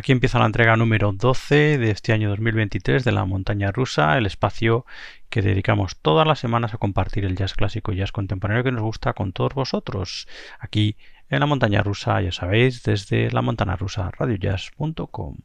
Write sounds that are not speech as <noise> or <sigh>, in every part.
Aquí empieza la entrega número 12 de este año 2023 de la montaña rusa, el espacio que dedicamos todas las semanas a compartir el jazz clásico y jazz contemporáneo que nos gusta con todos vosotros. Aquí en la montaña rusa, ya sabéis, desde la montana rusa radiojazz.com.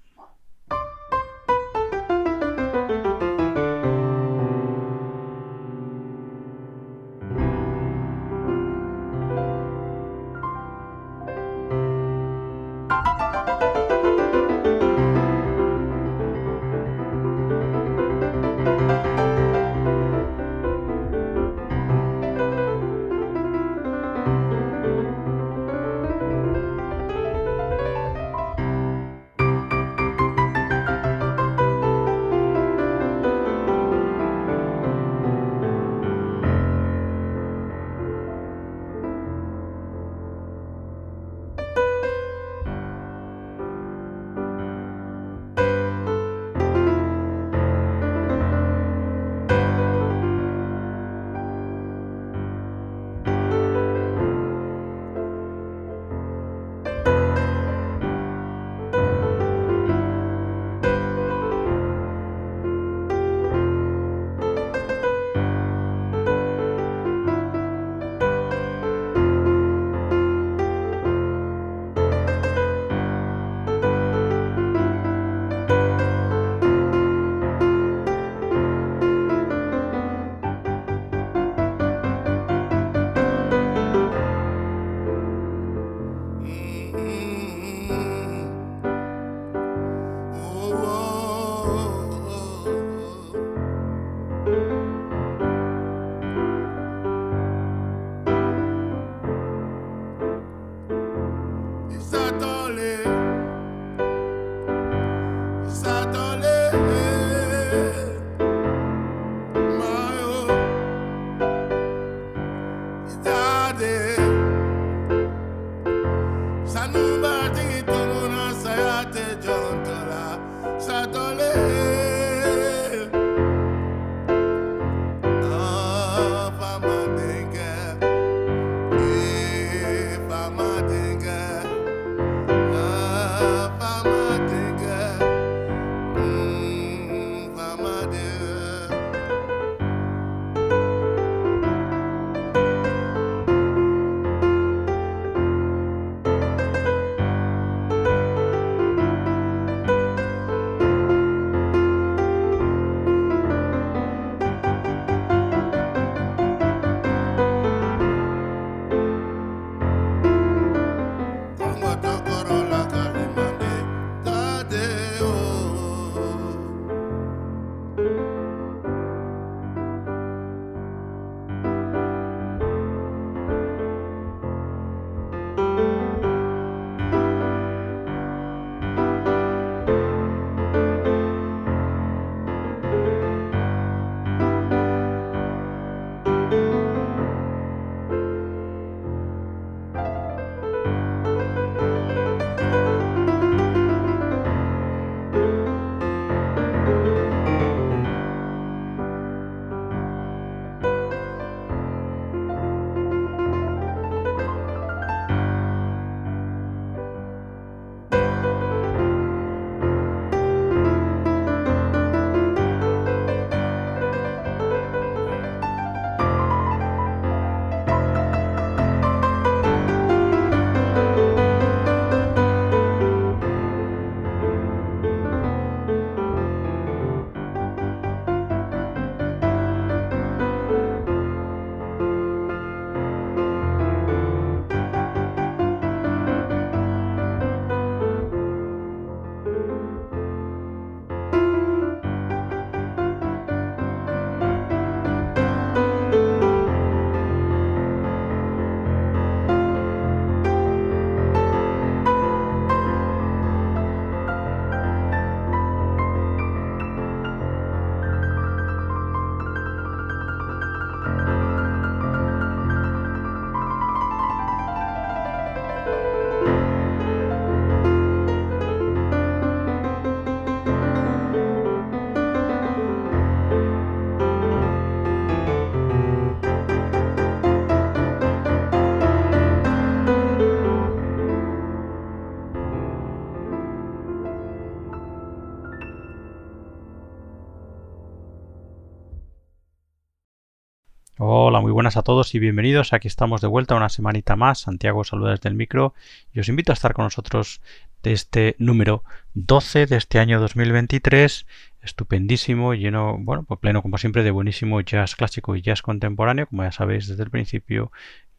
buenas a todos y bienvenidos. Aquí estamos de vuelta una semanita más. Santiago saluda desde el micro y os invito a estar con nosotros de este número 12 de este año 2023. Estupendísimo, lleno, bueno, pues pleno como siempre de buenísimo jazz clásico y jazz contemporáneo, como ya sabéis desde el principio,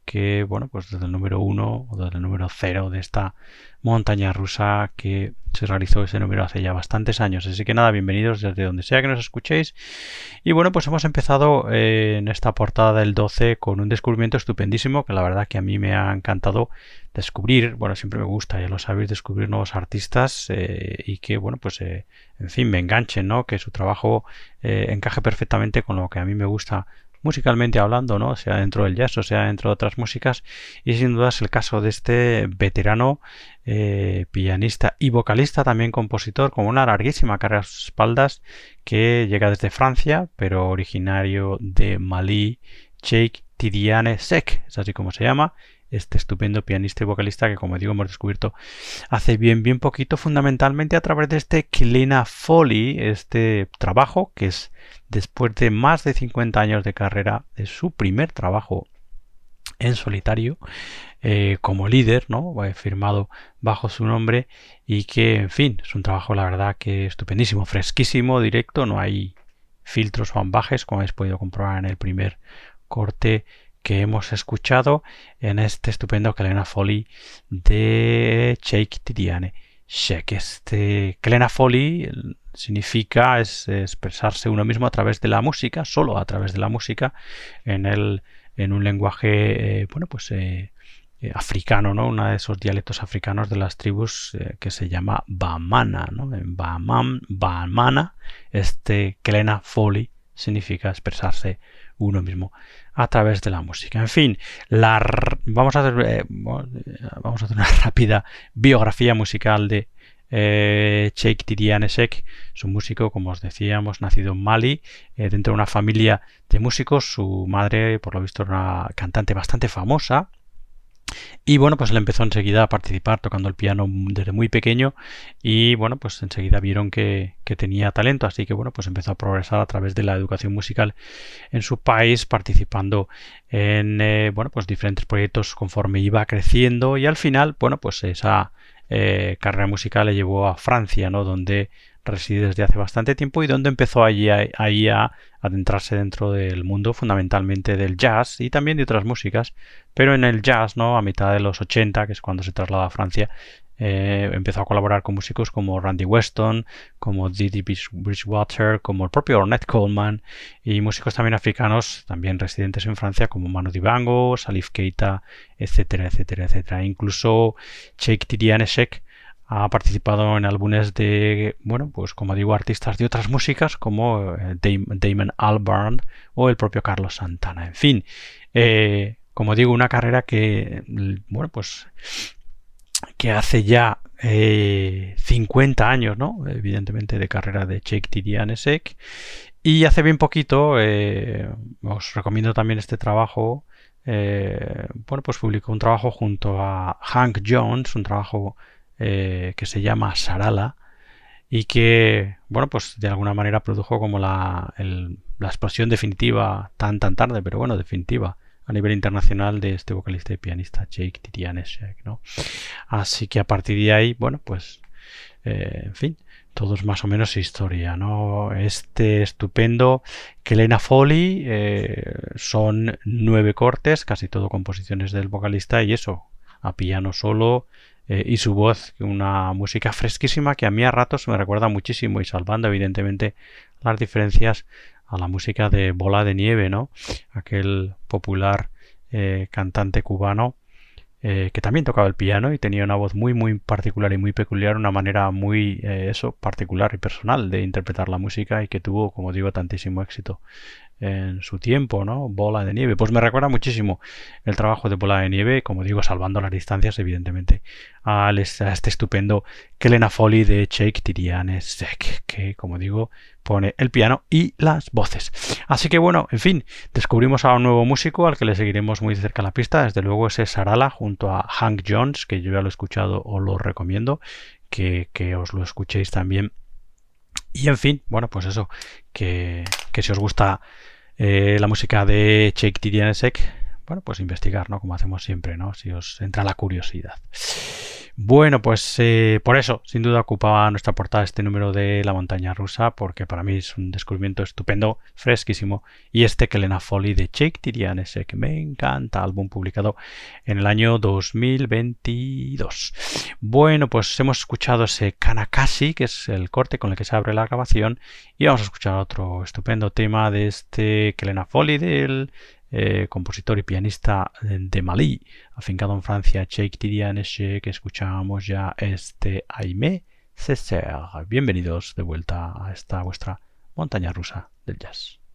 que, bueno, pues desde el número 1 o desde el número 0 de esta montaña rusa que se realizó ese número hace ya bastantes años. Así que nada, bienvenidos desde donde sea que nos escuchéis. Y bueno, pues hemos empezado eh, en esta portada del 12 con un descubrimiento estupendísimo que la verdad que a mí me ha encantado descubrir. Bueno, siempre me gusta, ya lo sabéis, descubrir nuevos artistas eh, y que, bueno, pues eh, en fin, me enganchen, ¿no? Que su trabajo encaje perfectamente con lo que a mí me gusta musicalmente hablando, ¿no? sea dentro del jazz o sea dentro de otras músicas. Y sin duda es el caso de este veterano eh, pianista y vocalista, también compositor, con una larguísima carrera a sus espaldas, que llega desde Francia, pero originario de Malí, Sheikh Tidiane Sek, es así como se llama, este estupendo pianista y vocalista que como digo hemos descubierto hace bien bien poquito fundamentalmente a través de este Kilena Foley este trabajo que es después de más de 50 años de carrera de su primer trabajo en solitario eh, como líder, ¿no? firmado bajo su nombre y que, en fin, es un trabajo la verdad que estupendísimo, fresquísimo, directo, no hay filtros o ambajes como habéis podido comprobar en el primer corte que hemos escuchado en este estupendo Kelena Foley de Sheikh Tidiane Sheikh. Este Kelena significa es expresarse uno mismo a través de la música, solo a través de la música, en, el, en un lenguaje, eh, bueno, pues eh, eh, africano, ¿no? Uno de esos dialectos africanos de las tribus que se llama Bamana, ¿no? En Bamana, este Kelena Foley significa expresarse uno mismo a través de la música. En fin, la, vamos, a hacer, eh, vamos a hacer una <laughs> rápida biografía musical de eh, Sheikh Tidiane Sheikh es un músico, como os decíamos, nacido en Mali, eh, dentro de una familia de músicos. Su madre, por lo visto, era una cantante bastante famosa y bueno, pues él empezó enseguida a participar tocando el piano desde muy pequeño y bueno, pues enseguida vieron que, tenía talento, así que bueno, pues empezó a progresar a través de la educación musical en su país, participando en eh, bueno, pues diferentes proyectos conforme iba creciendo y al final, bueno, pues esa eh, carrera musical le llevó a Francia, ¿no? Donde reside desde hace bastante tiempo y donde empezó allí, a adentrarse dentro del mundo fundamentalmente del jazz y también de otras músicas, pero en el jazz, ¿no? A mitad de los 80, que es cuando se traslada a Francia, eh, empezó a colaborar con músicos como Randy Weston, como Didi Bridgewater, como el propio Ornette Coleman y músicos también africanos, también residentes en Francia, como Manu Dibango, Salif Keita, etcétera, etcétera, etcétera. Incluso Sheikh Tidiane ha participado en álbumes de, bueno, pues como digo, artistas de otras músicas como eh, Damon Albarn o el propio Carlos Santana. En fin, eh, como digo, una carrera que, bueno, pues que hace ya 50 eh, años, ¿no? Evidentemente de carrera de Cheikh Tidianesek. Y hace bien poquito, os recomiendo también este trabajo. bueno, pues publicó un trabajo junto a Hank Jones, un trabajo eh, que se llama Sarala y que, bueno, pues de alguna manera produjo como la, la explosión definitiva, tan tan tarde, pero bueno, definitiva a nivel internacional de este vocalista y pianista Jake Titianesek, ¿no? Así que a partir de ahí, bueno, pues, eh, en fin, todo es más o menos historia, ¿no? Este estupendo Kelena Foley eh, son nueve cortes, casi todo composiciones del vocalista y eso, a piano solo, eh, y su voz, una música fresquísima que a mí a ratos me recuerda muchísimo y salvando evidentemente las diferencias a la música de Bola de Nieve, ¿no? Aquel popular eh, cantante cubano eh, que también tocaba el piano y tenía una voz muy muy particular y muy peculiar, una manera muy eso particular y personal de interpretar la música y que tuvo, como digo, tantísimo éxito en su tiempo, ¿no? Bola de nieve. Pues me recuerda muchísimo el trabajo de Bola de nieve, como digo, salvando las distancias, evidentemente, a este estupendo Kelena Foley de Jake Tiriane Sek, que, como digo, pone el piano y las voces. Así que bueno, en fin, descubrimos a un nuevo músico al que le seguiremos muy de cerca la pista. Desde luego ese Sarala junto a Hank Jones, que yo ya lo he escuchado o lo recomiendo, que, que os lo escuchéis también. Y en fin, bueno, pues eso, que, que si os gusta eh, la música de Cheikh Tidianesek, bueno, pues investigar, ¿no? Como hacemos siempre, ¿no? Si os entra la curiosidad. Bueno, pues eh, por eso, sin duda, ocupaba nuestra portada este número de La montaña rusa, porque para mí es un descubrimiento estupendo, fresquísimo. Y este Kelena Folly de Jake Tirian, ese que me encanta, álbum publicado en el año 2022. Bueno, pues hemos escuchado ese Kanakashi, que es el corte con el que se abre la grabación, y vamos a escuchar otro estupendo tema de este Kelena Folly del eh, compositor y pianista de Malí, afincado en Francia, Cheikh Tidianeshe, que escuchamos ya este Aimé Césaire. Bienvenidos de vuelta a esta vuestra montaña rusa del jazz.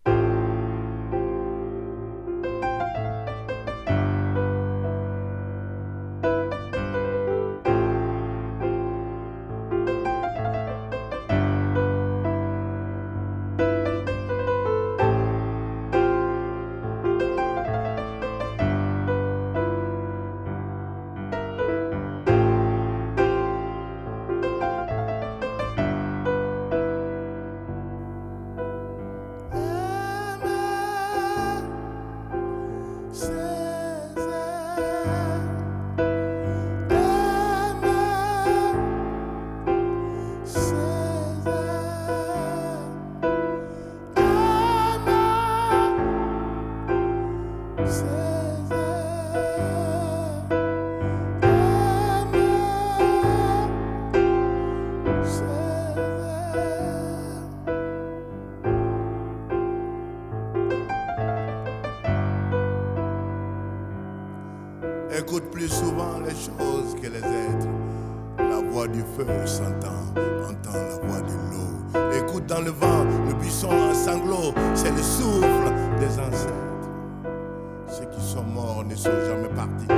souvent les choses que les êtres. La voix du feu s'entend, entend la voix de l'eau. Écoute dans le vent le buisson en sanglot, c'est le souffle des ancêtres. Ceux qui sont morts ne sont jamais partis.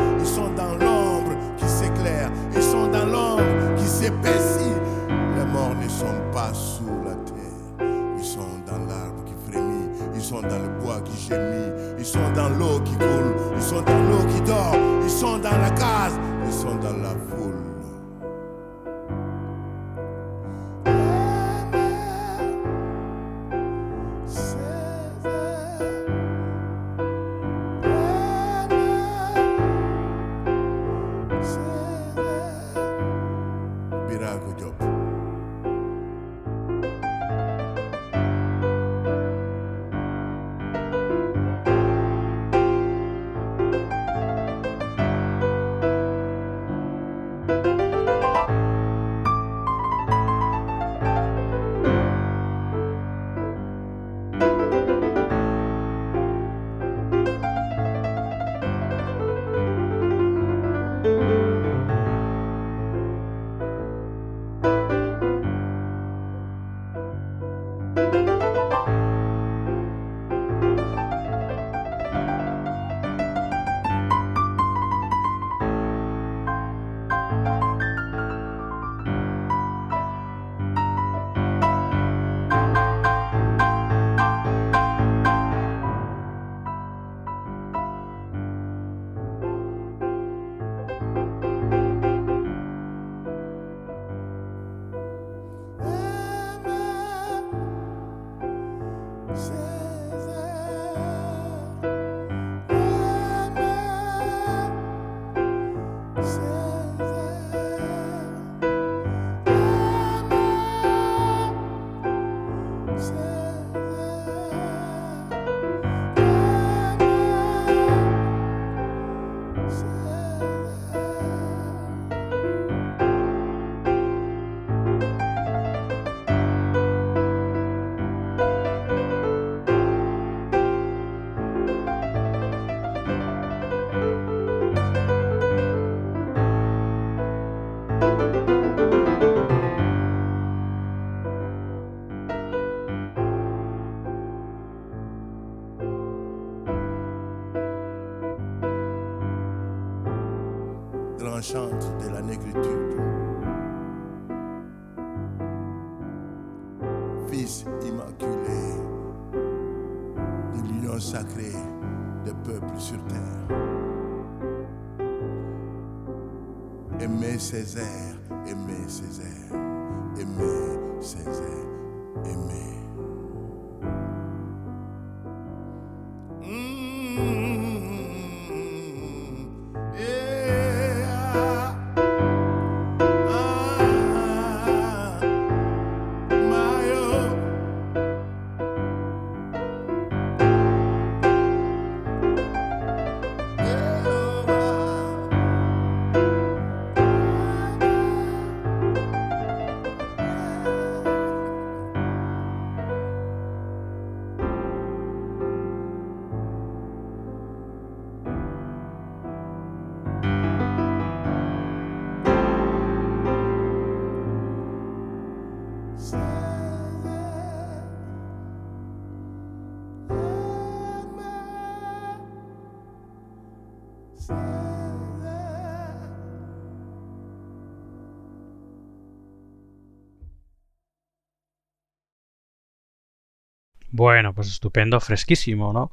Bueno, pues estupendo, fresquísimo, ¿no?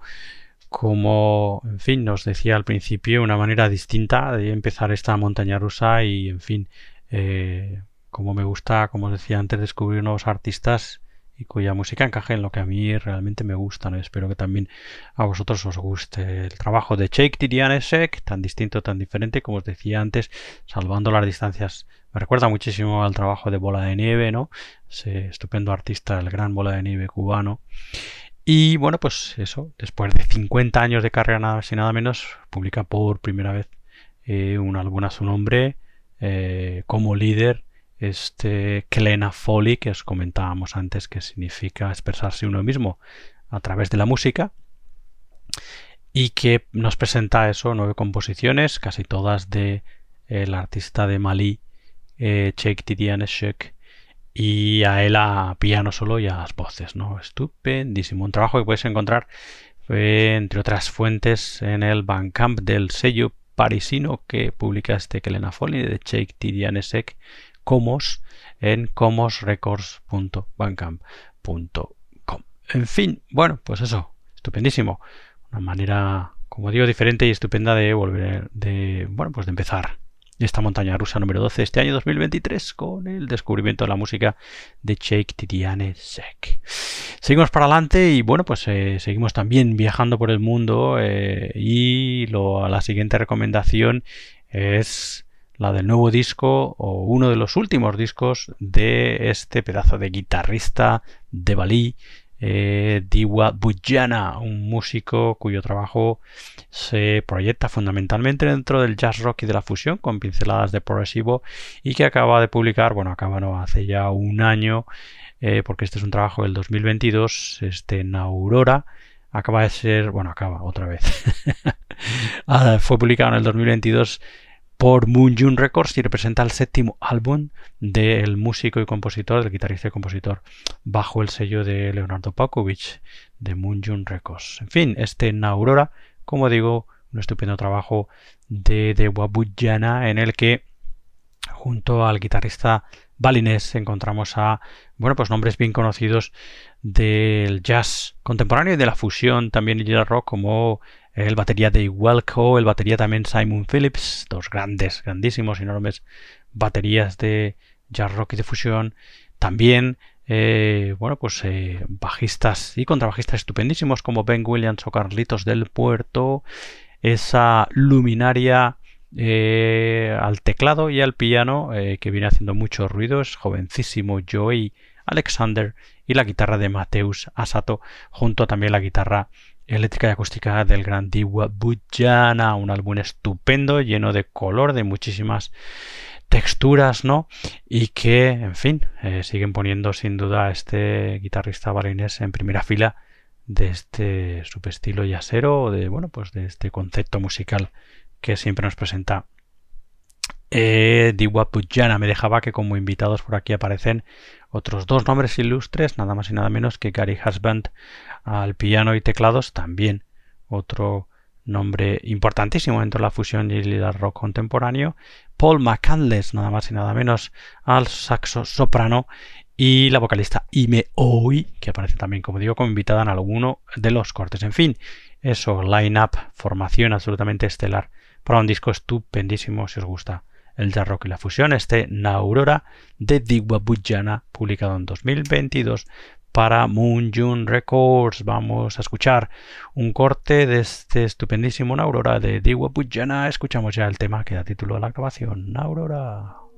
Como, en fin, nos decía al principio, una manera distinta de empezar esta montaña rusa y, en fin, eh, como me gusta, como os decía antes, descubrir nuevos artistas y cuya música encaje en lo que a mí realmente me gusta. ¿no? Espero que también a vosotros os guste el trabajo de Jake Tirianesek, tan distinto, tan diferente, como os decía antes, salvando las distancias. Me recuerda muchísimo al trabajo de Bola de Nieve, ¿no? Ese estupendo artista, el gran Bola de Nieve cubano. Y bueno, pues eso, después de 50 años de carrera, nada más y nada menos, publica por primera vez eh, un álbum a su nombre eh, como líder este Klena Foley que os comentábamos antes que significa expresarse uno mismo a través de la música y que nos presenta eso, nueve composiciones, casi todas de el artista de Malí, eh, Sheikh Tidiane y a él a piano solo y a las voces, ¿no? Estupendísimo. Un trabajo que puedes encontrar, eh, entre otras fuentes, en el Bandcamp del sello parisino que publica este Kelena Foley de Sheikh Tidiane Comos en comosrecords.bandcamp.com. En fin, bueno, pues eso, estupendísimo. Una manera, como digo, diferente y estupenda de volver, de, bueno, pues de empezar esta montaña rusa número 12 este año 2023 con el descubrimiento de la música de Jake Tidiane Sek. Seguimos para adelante y bueno, pues eh, seguimos también viajando por el mundo eh, y lo, la siguiente recomendación es la del nuevo disco o uno de los últimos discos de este pedazo de guitarrista de Bali, eh, Diwa Bujana, un músico cuyo trabajo se proyecta fundamentalmente dentro del jazz rock y de la fusión con pinceladas de progresivo y que acaba de publicar, bueno, acaba no, hace ya un año, eh, porque este es un trabajo del 2022, este en Aurora, acaba de ser, bueno, acaba otra vez, <laughs> ah, fue publicado en el 2022 por Moon June Records y representa el séptimo álbum del músico y compositor, del guitarrista y compositor, bajo el sello de Leonardo Pakovich de Moon June Records. En fin, este Aurora, como digo, un estupendo trabajo de, de Wabujana en el que junto al guitarrista balinés encontramos a bueno pues nombres bien conocidos del jazz contemporáneo y de la fusión también y el rock como el batería de Welco, el batería también Simon Phillips, dos grandes, grandísimos, enormes baterías de jazz rock y de fusión. También, eh, bueno, pues eh, bajistas y contrabajistas estupendísimos como Ben Williams o Carlitos del Puerto. Esa luminaria eh, al teclado y al piano que viene haciendo mucho ruido, es jovencísimo Joey Alexander y la guitarra de Mateus Asato junto a también la guitarra eléctrica y acústica del gran Diwa Bujana, un álbum estupendo, lleno de color, de muchísimas texturas, ¿no? Y que, en fin, eh, siguen poniendo sin duda a este guitarrista balinés en primera fila de este subestilo yacero, de, bueno, pues de este concepto musical que siempre nos presenta eh, Diwa Bujana. Me dejaba que como invitados por aquí aparecen otros dos nombres ilustres, nada más y nada menos que Gary Husband al piano y teclados, también otro nombre importantísimo dentro de la fusión y el rock contemporáneo, Paul McCandless, nada más y nada menos, al saxo soprano y la vocalista Ime Oi, que aparece también, como digo, como invitada en alguno de los cortes. En fin, eso, line-up, formación absolutamente estelar para un disco estupendísimo si os gusta el jazz rock y la fusión, este Naurora de Bujana, publicado en 2022 para Moon June Records. Vamos a escuchar un corte de este estupendísimo Naurora de Bujana. Escuchamos ya el tema que da título a la grabación, Naurora.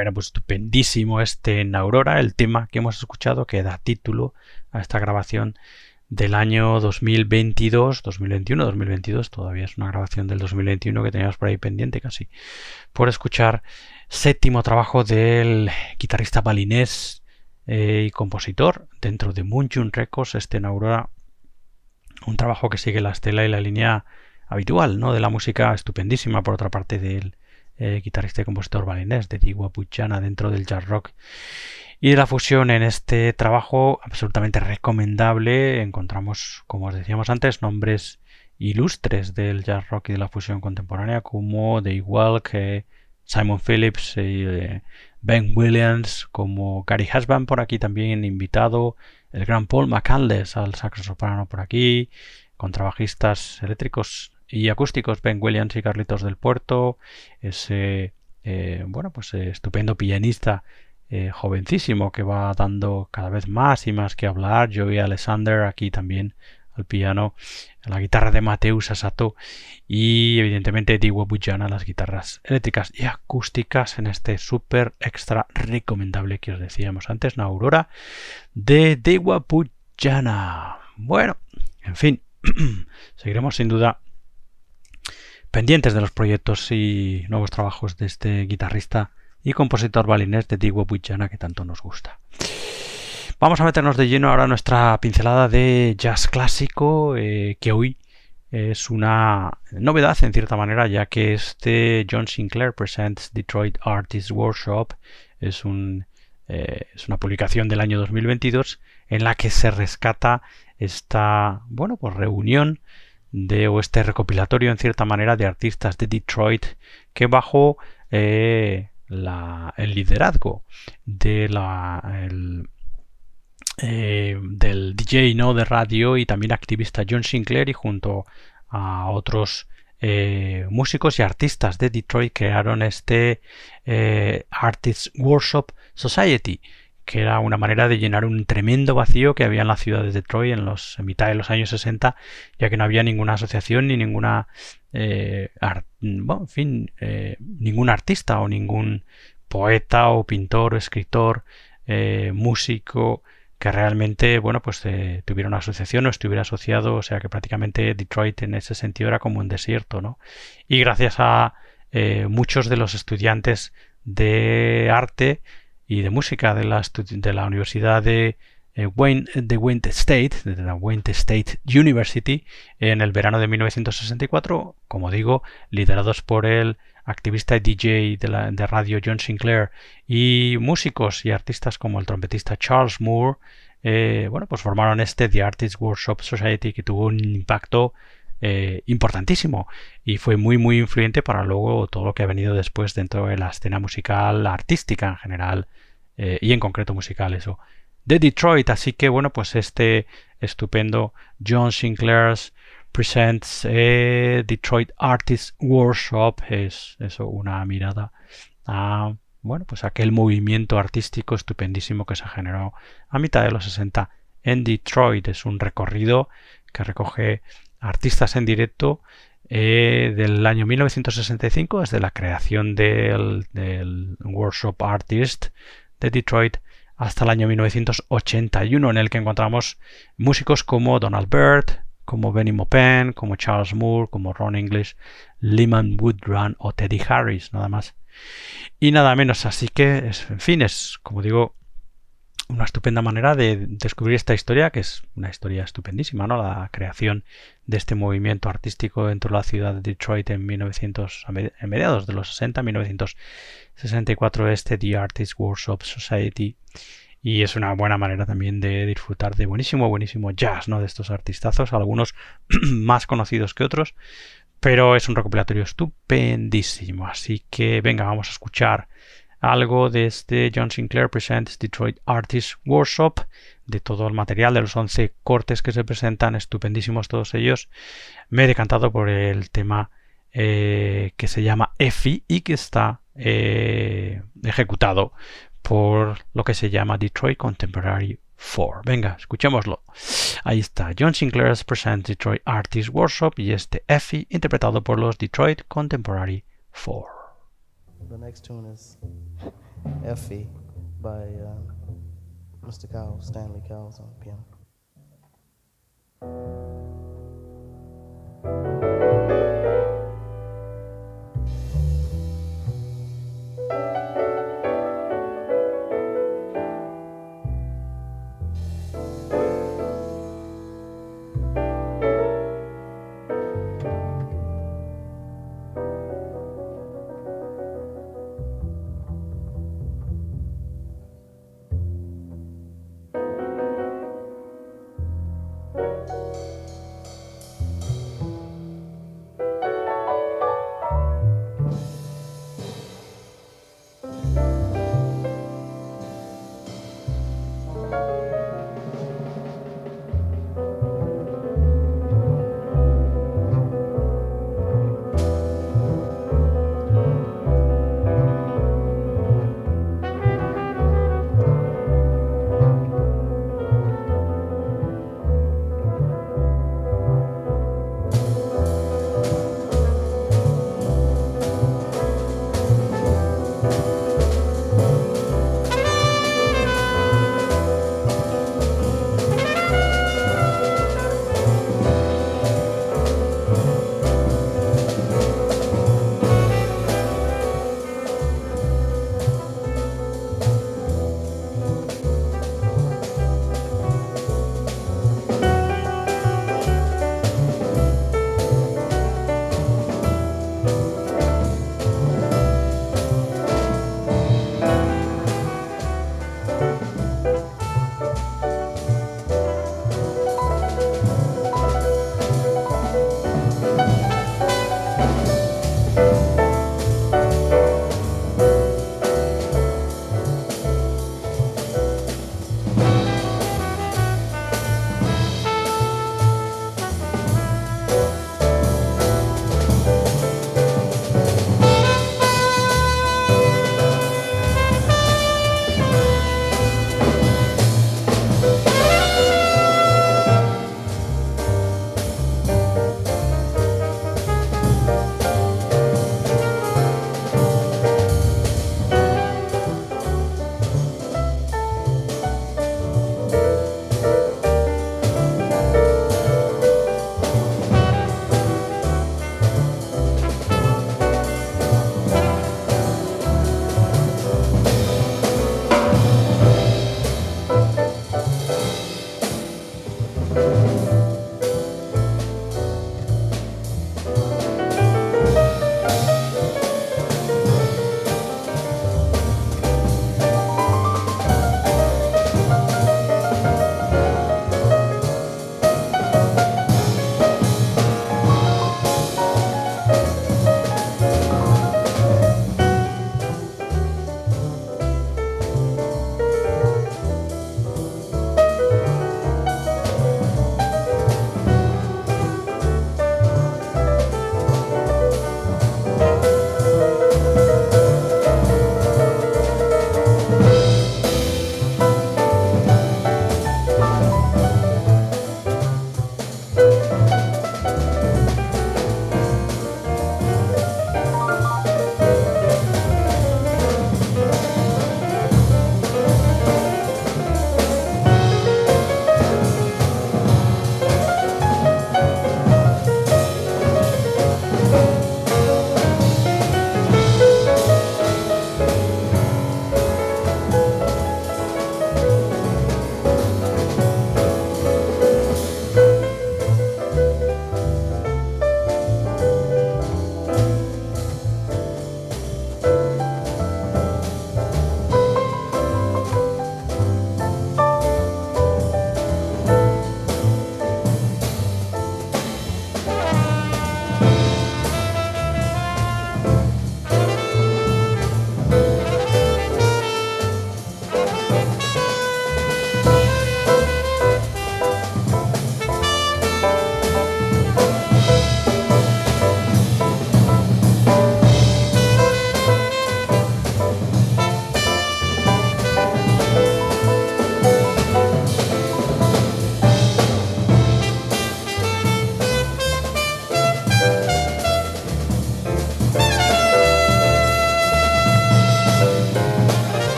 Bueno, pues estupendísimo este en Aurora, el tema que hemos escuchado que da título a esta grabación del año 2022, 2021, 2022, todavía es una grabación del 2021 que teníamos por ahí pendiente casi, por escuchar séptimo trabajo del guitarrista balinés eh, y compositor dentro de Moonjun Records, este en Aurora, un trabajo que sigue la estela y la línea habitual, ¿no? De la música estupendísima, por otra parte, del eh, guitarrista y compositor balinés de Digua Puchana dentro del jazz rock. Y de la fusión en este trabajo absolutamente recomendable encontramos, como os decíamos antes, nombres ilustres del jazz rock y de la fusión contemporánea como The igual que Simon Phillips y eh, Ben Williams, como Gary Husband por aquí también invitado, el gran Paul McCandless al saxo soprano por aquí, contrabajistas eléctricos y acústicos Ben Williams y Carlitos del Puerto, ese eh, bueno pues eh, estupendo pianista eh, jovencísimo que va dando cada vez más y más que hablar. Joey Alexander aquí también al piano, la guitarra de Mateus Asato y evidentemente Diwa Bujana las guitarras eléctricas y acústicas en este súper extra recomendable que os decíamos antes, una aurora de Diwa Bujana. Bueno, en fin, <clears throat> seguiremos sin duda pendientes de los proyectos y nuevos trabajos de este guitarrista y compositor balinés de Digua Bujana que tanto nos gusta. Vamos a meternos de lleno ahora nuestra pincelada de jazz clásico, eh, que hoy es una novedad en cierta manera, ya que este John Sinclair Presents Detroit Artists Workshop es, un, eh, es una publicación del año 2022 en la que se rescata esta bueno, pues reunión de, o este recopilatorio en cierta manera de artistas de Detroit que bajo eh, el liderazgo de la, eh, del DJ ¿no? de radio y también activista John Sinclair y junto a otros eh, músicos y artistas de Detroit crearon este Artists Workshop Society que era una manera de llenar un tremendo vacío que había en la ciudad de Detroit en, los, en mitad de los años 60, ya que no había ninguna asociación ni ninguna, eh, en fin, eh, ningún artista o ningún poeta o pintor o escritor, eh, músico que realmente, bueno, pues tuviera una asociación o estuviera asociado, o sea que prácticamente Detroit en ese sentido era como un desierto, ¿no? Y gracias a muchos de los estudiantes de arte y de música de la, de la Universidad de, eh, Wayne, de Wayne State, de la Wayne State University, en el verano de 1964, como digo, liderados por el activista y DJ de, la, de radio John Sinclair y músicos y artistas como el trompetista Charles Moore, eh, bueno, pues formaron este The Artists Workshop Society que tuvo un impacto eh, importantísimo y fue muy muy influyente para luego todo lo que ha venido después dentro de la escena musical artística en general eh, y en concreto musical eso de Detroit. Así que bueno pues este estupendo John Sinclair's Presents eh, Detroit Artists Workshop es eso una mirada a bueno pues aquel movimiento artístico estupendísimo que se generó a mitad de los 60 en Detroit. Es un recorrido que recoge artistas en directo eh, del año 1965, desde la creación del, Workshop Artist de Detroit hasta el año 1981, en el que encontramos músicos como Donald Byrd, como Benny Maupin, como Charles Moore, como Ron English, Lyman Woodrun o Teddy Harris, nada más. Y nada menos, así que, en fin, es, como digo, una estupenda manera de descubrir esta historia, que es una historia estupendísima, ¿no? La creación de este movimiento artístico dentro de la ciudad de Detroit en 1900, a mediados de los 60, 1964, este The Artists Workshop Society. Y es una buena manera también de disfrutar de buenísimo, buenísimo jazz, ¿no? De estos artistazos, algunos <clears throat> más conocidos que otros, pero es un recopilatorio estupendísimo. Así que venga, vamos a escuchar algo de este John Sinclair Presents Detroit Artists Workshop, de todo el material, de los 11 cortes que se presentan, estupendísimos todos ellos. Me he decantado por el tema eh, que se llama EFI y que está eh, ejecutado por lo que se llama Detroit Contemporary 4. Venga, escuchémoslo. Ahí está, John Sinclair's Presents Detroit Artists Workshop y este EFI interpretado por los Detroit Contemporary 4. The next tune is Effie by uh, Mr. Cowles, Stanley Cowles on piano.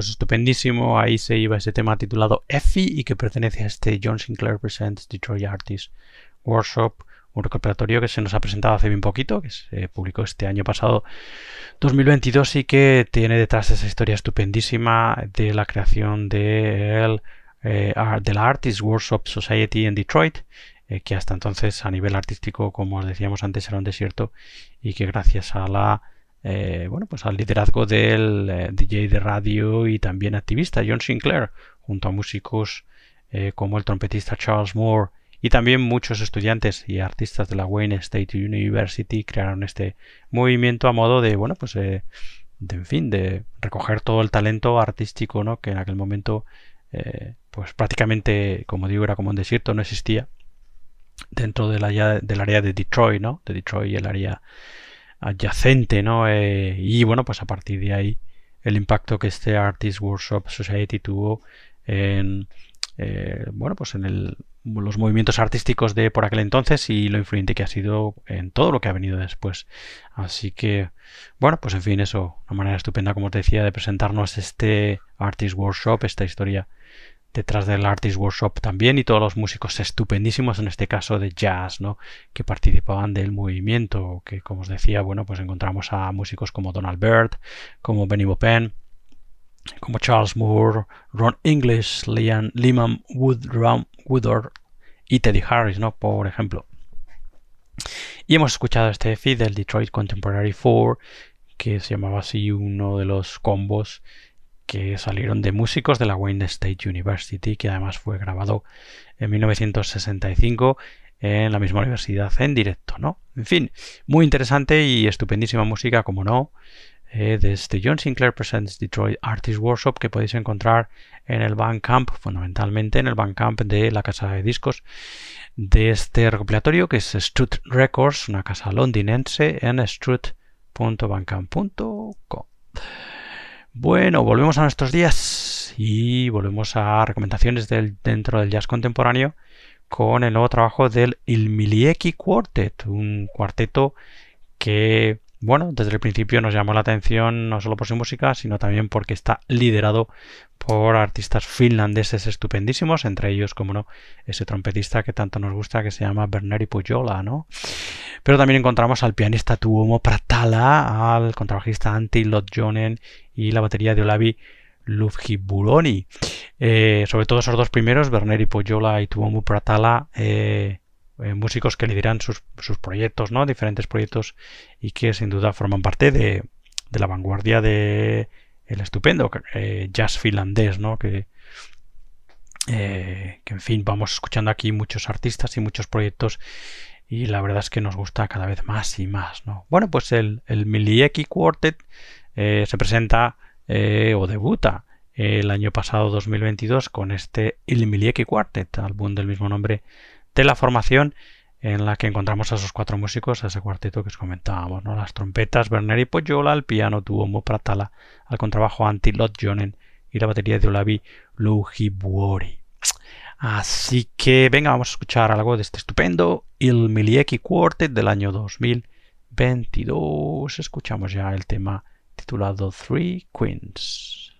Pues estupendísimo. Ahí se iba ese tema titulado Effie y que pertenece a este John Sinclair Presents Detroit Artists Workshop, un recopilatorio que se nos ha presentado hace bien poquito, que se publicó este año pasado 2022 y que tiene detrás esa historia estupendísima de la creación de, el, eh, la Artists Workshop Society en Detroit, eh, que hasta entonces a nivel artístico, como os decíamos antes, era un desierto y que gracias a la eh, bueno, pues al liderazgo del eh, DJ de radio y también activista John Sinclair, junto a músicos eh, como el trompetista Charles Moore y también muchos estudiantes y artistas de la Wayne State University crearon este movimiento a modo de, bueno, pues de, en fin, de recoger todo el talento artístico, ¿no? Que en aquel momento, pues prácticamente, como digo, era como un desierto, no existía dentro del área, del área de Detroit, ¿no? De Detroit y el área adyacente, ¿no? Eh, y bueno, pues a partir de ahí el impacto que este Artist Workshop Society tuvo en, eh, bueno, pues en los movimientos artísticos de por aquel entonces y lo influyente que ha sido en todo lo que ha venido después. Así que, bueno, pues en fin, eso, una manera estupenda, como te decía, de presentarnos este Artist Workshop, esta historia detrás del Artist Workshop también y todos los músicos estupendísimos en este caso de jazz, ¿no? que participaban del movimiento, que como os decía, bueno, pues encontramos a músicos como Donald Byrd, como Benny Bopin, como Charles Moore, Ron English, Liam, Lyman Woodard y Teddy Harris, ¿no? por ejemplo. Y hemos escuchado este feed del Detroit Contemporary 4, que se llamaba así uno de los combos que salieron de músicos de la Wayne State University, que además fue grabado en 1965 en la misma universidad en directo, ¿no? En fin, muy interesante y estupendísima música, como no, eh, desde John Sinclair Presents Detroit Artist Workshop que podéis encontrar en el Bandcamp, fundamentalmente en el Bandcamp de la casa de discos de este recopilatorio que es Strut Records, una casa londinense en strut.bandcamp.com. Bueno, volvemos a nuestros días y volvemos a recomendaciones dentro del jazz contemporáneo con el nuevo trabajo del Il Milieki Quartet, un cuarteto que bueno, desde el principio nos llamó la atención no solo por su música, sino también porque está liderado por artistas finlandeses estupendísimos, entre ellos, como no, ese trompetista que tanto nos gusta que se llama Berneri Pujola, ¿no? Pero también encontramos al pianista Tuomo Pratala, al contrabajista Antti Lotjonen y la batería de Olavi Lufjiburoni. Eh, sobre todo esos dos primeros, Berneri Pujola y Tuomo Pratala, eh, eh, músicos que lideran sus, proyectos, ¿no? Diferentes proyectos y que sin duda forman parte de, la vanguardia de el estupendo jazz finlandés, ¿no? Que, que en fin, vamos escuchando aquí muchos artistas y muchos proyectos y la verdad es que nos gusta cada vez más y más, ¿no? Bueno, pues el, el Milieki Quartet se presenta o debuta el año pasado 2022 con este Il Milieki Quartet, álbum del mismo nombre de la formación en la que encontramos a esos cuatro músicos, a ese cuarteto que os comentábamos, ¿no? Las trompetas, Berneri Poyola, al piano, Tuomo Pratala, al contrabajo Antti Lotjonen y la batería de Olavi Lujibuori. Así que venga, vamos a escuchar algo de este estupendo Il Milieki Quartet del año 2022. Escuchamos ya el tema titulado Three Queens.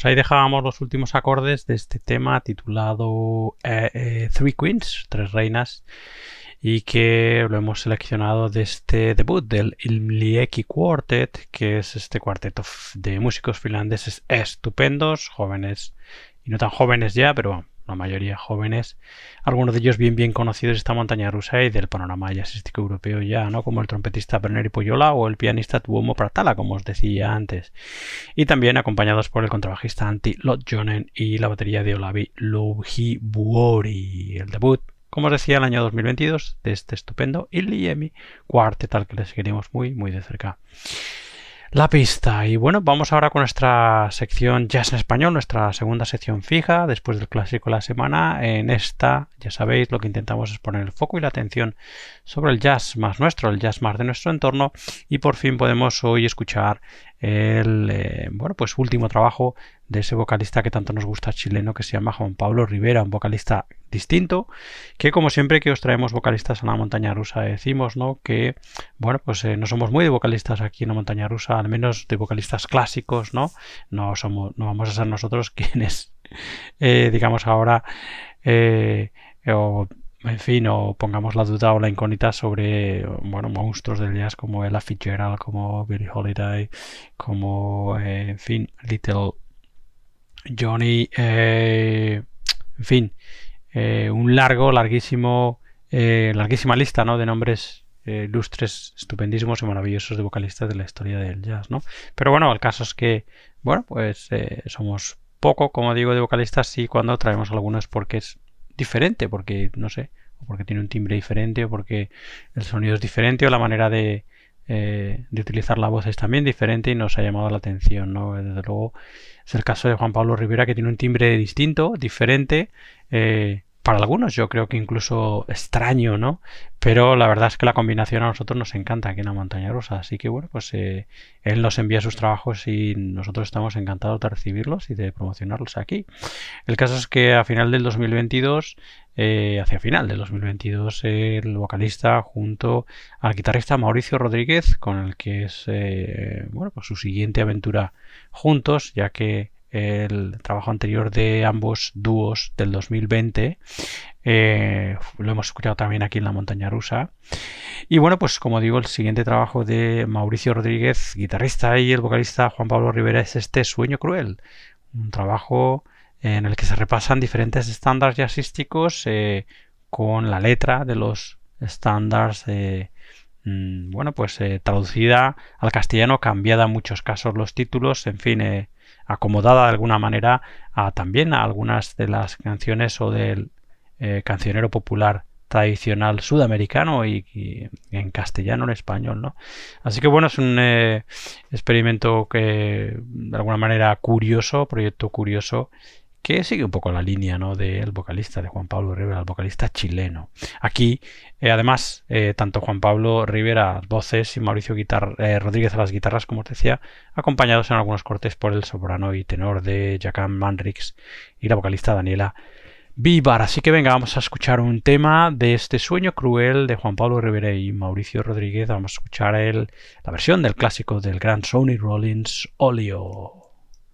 Pues ahí dejábamos los últimos acordes de este tema titulado eh, eh, Three Queens, Tres Reinas, y que lo hemos seleccionado de este debut del Ilmlieki Quartet, que es este cuarteto de músicos finlandeses estupendos, jóvenes y no tan jóvenes ya, pero la mayoría jóvenes, algunos de ellos bien bien conocidos de esta montaña rusa y del panorama jazzístico europeo ya, ¿no? Como el trompetista Berneri Poyola o el pianista Tuomo Pratala, como os decía antes. Y también acompañados por el contrabajista Antti Lotjonen y la batería de Olavi Louhivuori. El debut, como os decía, el año 2022 de este estupendo Iliemi Quartet al que le seguiremos muy muy de cerca la pista. Y bueno, vamos ahora con nuestra sección Jazz en Español, nuestra segunda sección fija, después del clásico de la semana. En esta, ya sabéis, lo que intentamos es poner el foco y la atención sobre el jazz más nuestro, el jazz más de nuestro entorno. Y por fin podemos hoy escuchar el eh, bueno, pues último trabajo de ese vocalista que tanto nos gusta chileno que se llama Juan Pablo Rivera, un vocalista distinto, que como siempre que os traemos vocalistas a la montaña rusa decimos, ¿no? Que, bueno, pues eh, no somos muy de vocalistas aquí en la montaña rusa, al menos de vocalistas clásicos, ¿no? No somos, no vamos a ser nosotros <laughs> quienes, eh, digamos ahora, o en fin, o pongamos la duda o la incógnita sobre, bueno, monstruos del jazz como Ella Fitzgerald, como Billie Holiday, como, en fin, Little Johnny, en fin, eh, un largo, larguísimo, eh, larguísima lista ¿no? de nombres eh, ilustres, estupendísimos y maravillosos de vocalistas de la historia del jazz, ¿no? Pero bueno, el caso es que, bueno, pues somos poco, como digo, de vocalistas y cuando traemos algunos porque es diferente, porque, no sé, o porque tiene un timbre diferente, o porque el sonido es diferente, o la manera de, de utilizar la voz es también diferente y nos ha llamado la atención, ¿no? Desde luego es el caso de Juan Pablo Rivera que tiene un timbre distinto, diferente, eh, para algunos yo creo que incluso extraño, ¿no? Pero la verdad es que la combinación a nosotros nos encanta aquí en la montaña rusa. Así que bueno, pues eh, él nos envía sus trabajos y nosotros estamos encantados de recibirlos y de promocionarlos aquí. El caso es que a final del 2022, eh, hacia final del 2022, el vocalista junto al guitarrista Mauricio Rodríguez, con el que es, bueno, pues su siguiente aventura juntos, ya que el trabajo anterior de ambos dúos del 2020. Eh, lo hemos escuchado también aquí en la montaña rusa. Y bueno, pues como digo, el siguiente trabajo de Mauricio Rodríguez, guitarrista, y el vocalista Juan Pablo Rivera es este Sueño Cruel. Un trabajo en el que se repasan diferentes estándares jazzísticos eh, con la letra de los estándares. Eh, mm, bueno, pues traducida al castellano, cambiada en muchos casos los títulos, en fin, acomodada de alguna manera a, también a algunas de las canciones o del eh, cancionero popular tradicional sudamericano y, en castellano, en español, ¿no? Así que bueno, es un eh, experimento que de alguna manera curioso, proyecto curioso que sigue un poco la línea ¿no? del vocalista de Juan Pablo Rivera, el vocalista chileno. Aquí, eh, además, eh, tanto Juan Pablo Rivera voces y Mauricio eh, Rodríguez a las guitarras, como os decía, acompañados en algunos cortes por el soprano y tenor de Jacan Manrix y la vocalista Daniela Vivar. Así que venga, vamos a escuchar un tema de este sueño cruel de Juan Pablo Rivera y Mauricio Rodríguez. Vamos a escuchar el, la versión del clásico del gran Sony Rollins, Olio.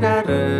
da da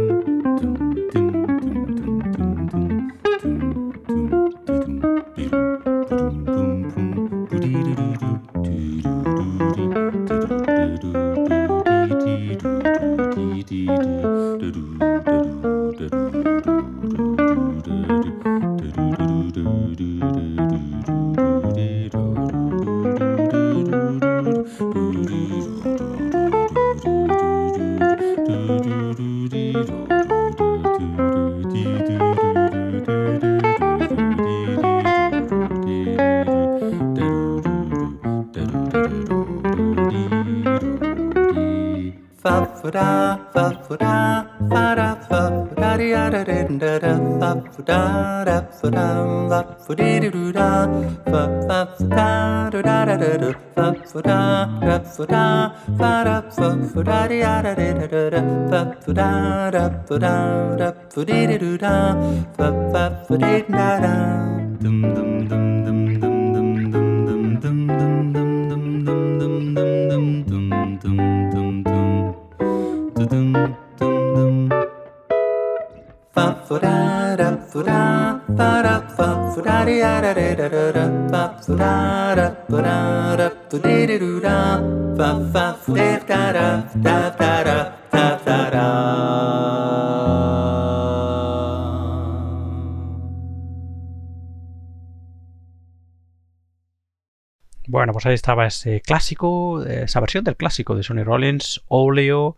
do do do do do do. Bueno, pues ahí estaba ese clásico, esa versión del clásico de Sonny Rollins, Oleo,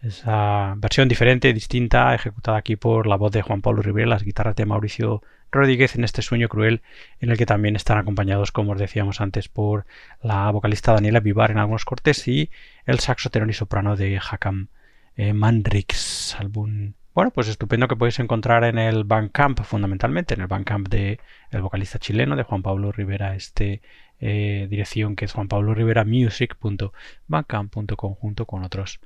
esa versión diferente, distinta, ejecutada aquí por la voz de Juan Pablo Rivera, las guitarras de Mauricio Rodríguez en este sueño cruel, en el que también están acompañados, como os decíamos antes, por la vocalista Daniela Vivar en algunos cortes y el saxo tenor y soprano de Hakam eh, Mandrix, álbum bueno, pues estupendo que podéis encontrar en el Bandcamp, fundamentalmente, en el Bandcamp de el vocalista chileno de Juan Pablo Rivera, este eh, dirección que es Juan Pablo Rivera Music.bandcamp.com junto con otros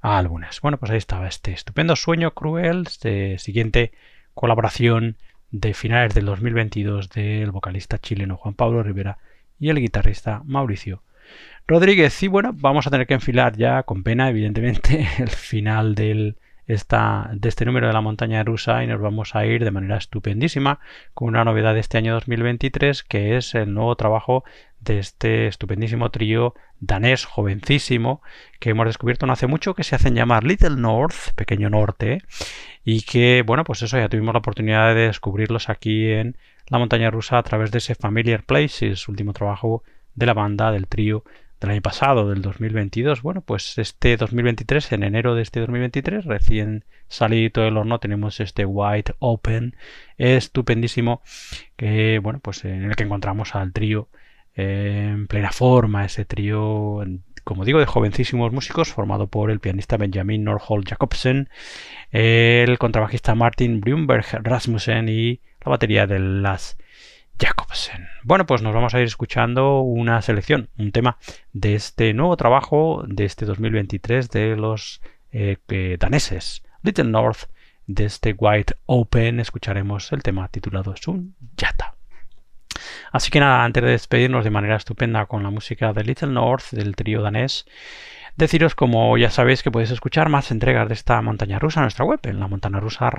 álbumes. Bueno, pues ahí estaba este estupendo sueño cruel, de siguiente colaboración de finales del 2022 del vocalista chileno Juan Pablo Rivera y el guitarrista Mauricio Rodríguez. Y bueno, vamos a tener que enfilar ya con pena, evidentemente, <laughs> el final del de este número de la montaña rusa y nos vamos a ir de manera estupendísima con una novedad de este año 2023 que es el nuevo trabajo de este estupendísimo trío danés jovencísimo que hemos descubierto no hace mucho que se hacen llamar Little North, pequeño norte, y que bueno pues eso ya tuvimos la oportunidad de descubrirlos aquí en la montaña rusa a través de ese Familiar Places, último trabajo de la banda del trío del año pasado, del 2022. Bueno, pues este 2023, en enero de este 2023, recién salido del horno, tenemos este White Open, estupendísimo, que bueno, pues en el que encontramos al trío en plena forma, ese trío, como digo, de jovencísimos músicos, formado por el pianista Benjamin Norhold Jacobsen, el contrabajista Martin Brunberg Rasmussen y la batería de las Jacobsen. Bueno, pues nos vamos a ir escuchando una selección, un tema de este nuevo trabajo de este 2023 de los eh, daneses, Little North, de este White Open. Escucharemos el tema titulado Sun Yata. Así que nada, antes de despedirnos de manera estupenda con la música de Little North del trío danés, deciros como ya sabéis que podéis escuchar más entregas de esta montaña rusa en nuestra web, en la montaña rusa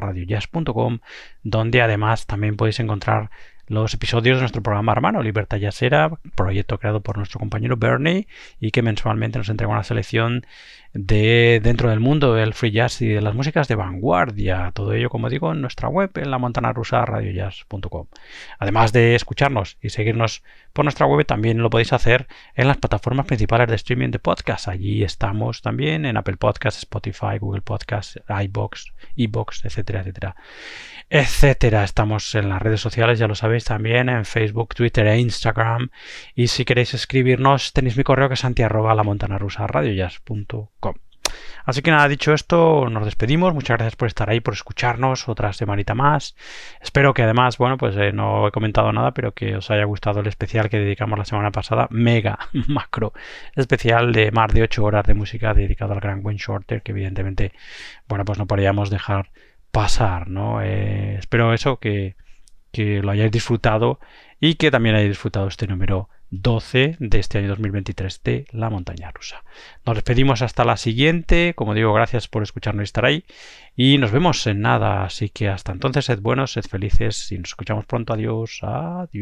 donde además también podéis encontrar los episodios de nuestro programa hermano, Libertad Yasera, proyecto creado por nuestro compañero Bernie y que mensualmente nos entrega una selección de dentro del mundo del free jazz y de las músicas de vanguardia. Todo ello, como digo, en nuestra web, en la montana rusa radiojazz.com. Además de escucharnos y seguirnos por nuestra web, también lo podéis hacer en las plataformas principales de streaming de podcast. Allí estamos también en Apple Podcasts, Spotify, Google Podcasts, iBox, iBox, etcétera, etcétera etcétera. Estamos en las redes sociales, ya lo sabéis también, en Facebook, Twitter e Instagram. Y si queréis escribirnos, tenéis mi correo que es santi rusa Así que nada, dicho esto, nos despedimos. Muchas gracias por estar ahí, por escucharnos otra semanita más. Espero que además, bueno, pues eh, no he comentado nada, pero que os haya gustado el especial que dedicamos la semana pasada. Mega, <laughs> macro, especial de más de 8 horas de música dedicado al gran Wayne Shorter, que evidentemente, bueno, pues no podríamos dejar pasar, ¿no? Eh, espero eso, que, que, lo hayáis disfrutado y que también hayáis disfrutado este número 12 de este año 2023 de La Montaña Rusa. Nos despedimos hasta la siguiente, como digo, gracias por escucharnos y estar ahí. Y nos vemos en nada, así que hasta entonces sed buenos, sed felices y nos escuchamos pronto, adiós, adiós.